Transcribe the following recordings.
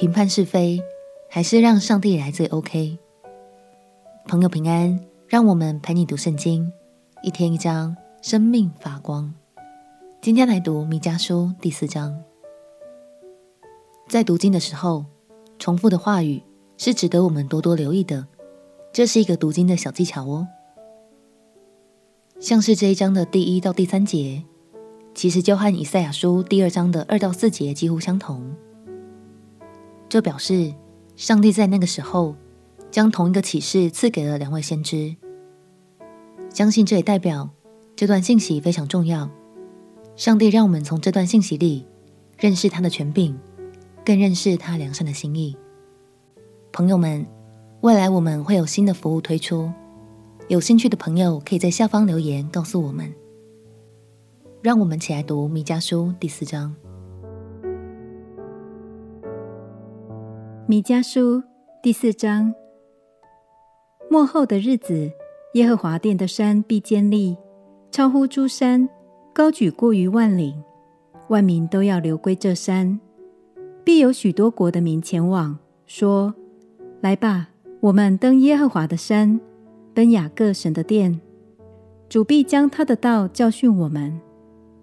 评判是非，还是让上帝来最 OK？朋友平安，让我们陪你读圣经，一天一章，生命发光。今天来读弥迦书第四章。在读经的时候，重复的话语是值得我们多多留意的。这是一个读经的小技巧哦。像是这一章的第一到第三节，其实就和以赛亚书第二章的二到四节几乎相同。这表示上帝在那个时候将同一个启示赐给了两位先知。相信这也代表这段信息非常重要。上帝让我们从这段信息里认识他的权柄，更认识他良善的心意。朋友们，未来我们会有新的服务推出。有兴趣的朋友可以在下方留言告诉我们。让我们起来读弥迦书第四章。弥迦书第四章：末后的日子，耶和华殿的山必坚立，超乎诸山，高举过于万岭，万民都要流归这山。必有许多国的民前往，说：“来吧，我们登耶和华的山。”奔雅各神的殿，主必将他的道教训我们，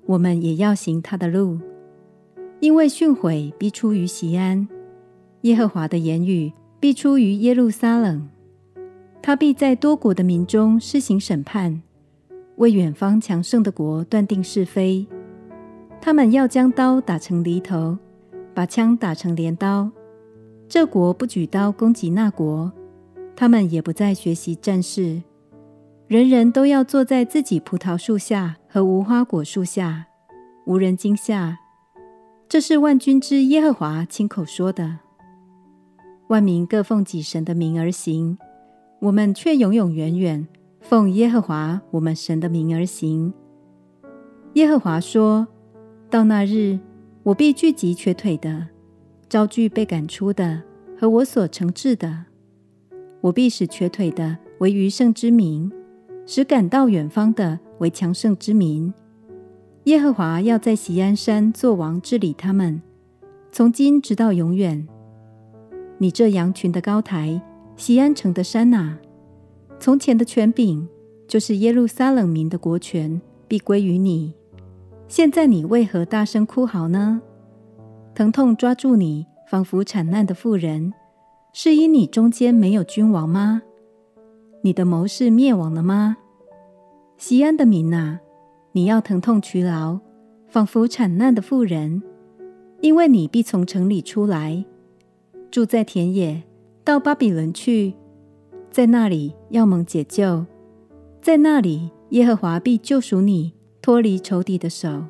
我们也要行他的路。因为训诲必出于西安，耶和华的言语必出于耶路撒冷。他必在多国的民中施行审判，为远方强盛的国断定是非。他们要将刀打成犁头，把枪打成镰刀。这国不举刀攻击那国。他们也不再学习战事，人人都要坐在自己葡萄树下和无花果树下，无人惊吓。这是万军之耶和华亲口说的。万民各奉己神的名而行，我们却永永远远奉耶和华我们神的名而行。耶和华说：“到那日，我必聚集瘸腿的，招聚被赶出的和我所惩治的。”我必使瘸腿的为余剩之民，使赶到远方的为强盛之民。耶和华要在喜安山作王治理他们，从今直到永远。你这羊群的高台，西安城的山哪，从前的权柄，就是耶路撒冷民的国权，必归于你。现在你为何大声哭嚎呢？疼痛抓住你，仿佛产难的妇人。是因你中间没有君王吗？你的谋士灭亡了吗？西安的民哪，你要疼痛劬劳，仿佛产难的妇人，因为你必从城里出来，住在田野，到巴比伦去，在那里要蒙解救，在那里耶和华必救赎你，脱离仇敌的手。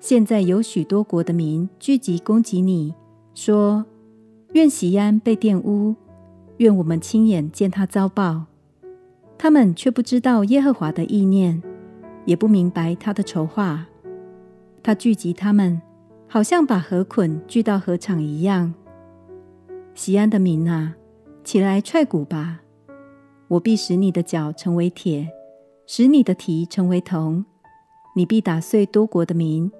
现在有许多国的民聚集攻击你，说。愿锡安被玷污，愿我们亲眼见他遭报。他们却不知道耶和华的意念，也不明白他的筹划。他聚集他们，好像把河捆聚到河场一样。西安的民啊，起来踹鼓吧！我必使你的脚成为铁，使你的蹄成为铜。你必打碎多国的民，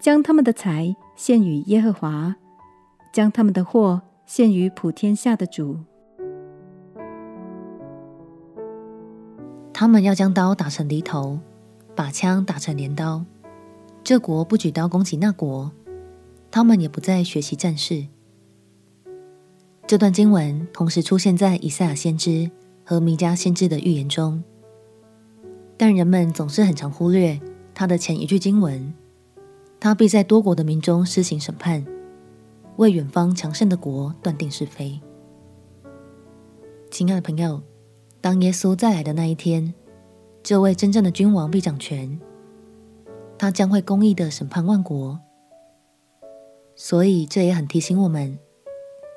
将他们的财献与耶和华。将他们的祸献于普天下的主。他们要将刀打成犁头，把枪打成镰刀。这国不举刀攻击那国，他们也不再学习战事。这段经文同时出现在以赛亚先知和弥迦先知的预言中，但人们总是很常忽略他的前一句经文：他必在多国的民中施行审判。为远方强盛的国断定是非。亲爱的朋友，当耶稣再来的那一天，这位真正的君王必掌权，他将会公义的审判万国。所以这也很提醒我们，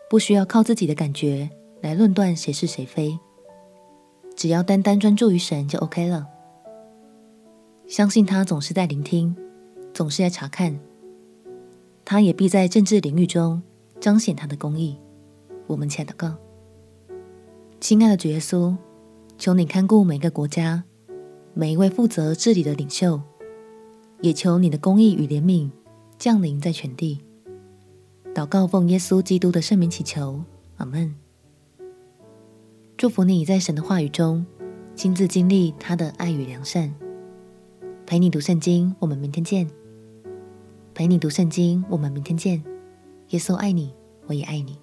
不需要靠自己的感觉来论断谁是谁非，只要单单专注于神就 OK 了。相信他总是在聆听，总是在查看。他也必在政治领域中彰显他的公义。我们且祷告：亲爱的主耶稣，求你看顾每个国家，每一位负责治理的领袖，也求你的公义与怜悯降临在全地。祷告奉耶稣基督的圣名祈求，阿门。祝福你在神的话语中亲自经历他的爱与良善。陪你读圣经，我们明天见。陪你读圣经，我们明天见。耶稣爱你，我也爱你。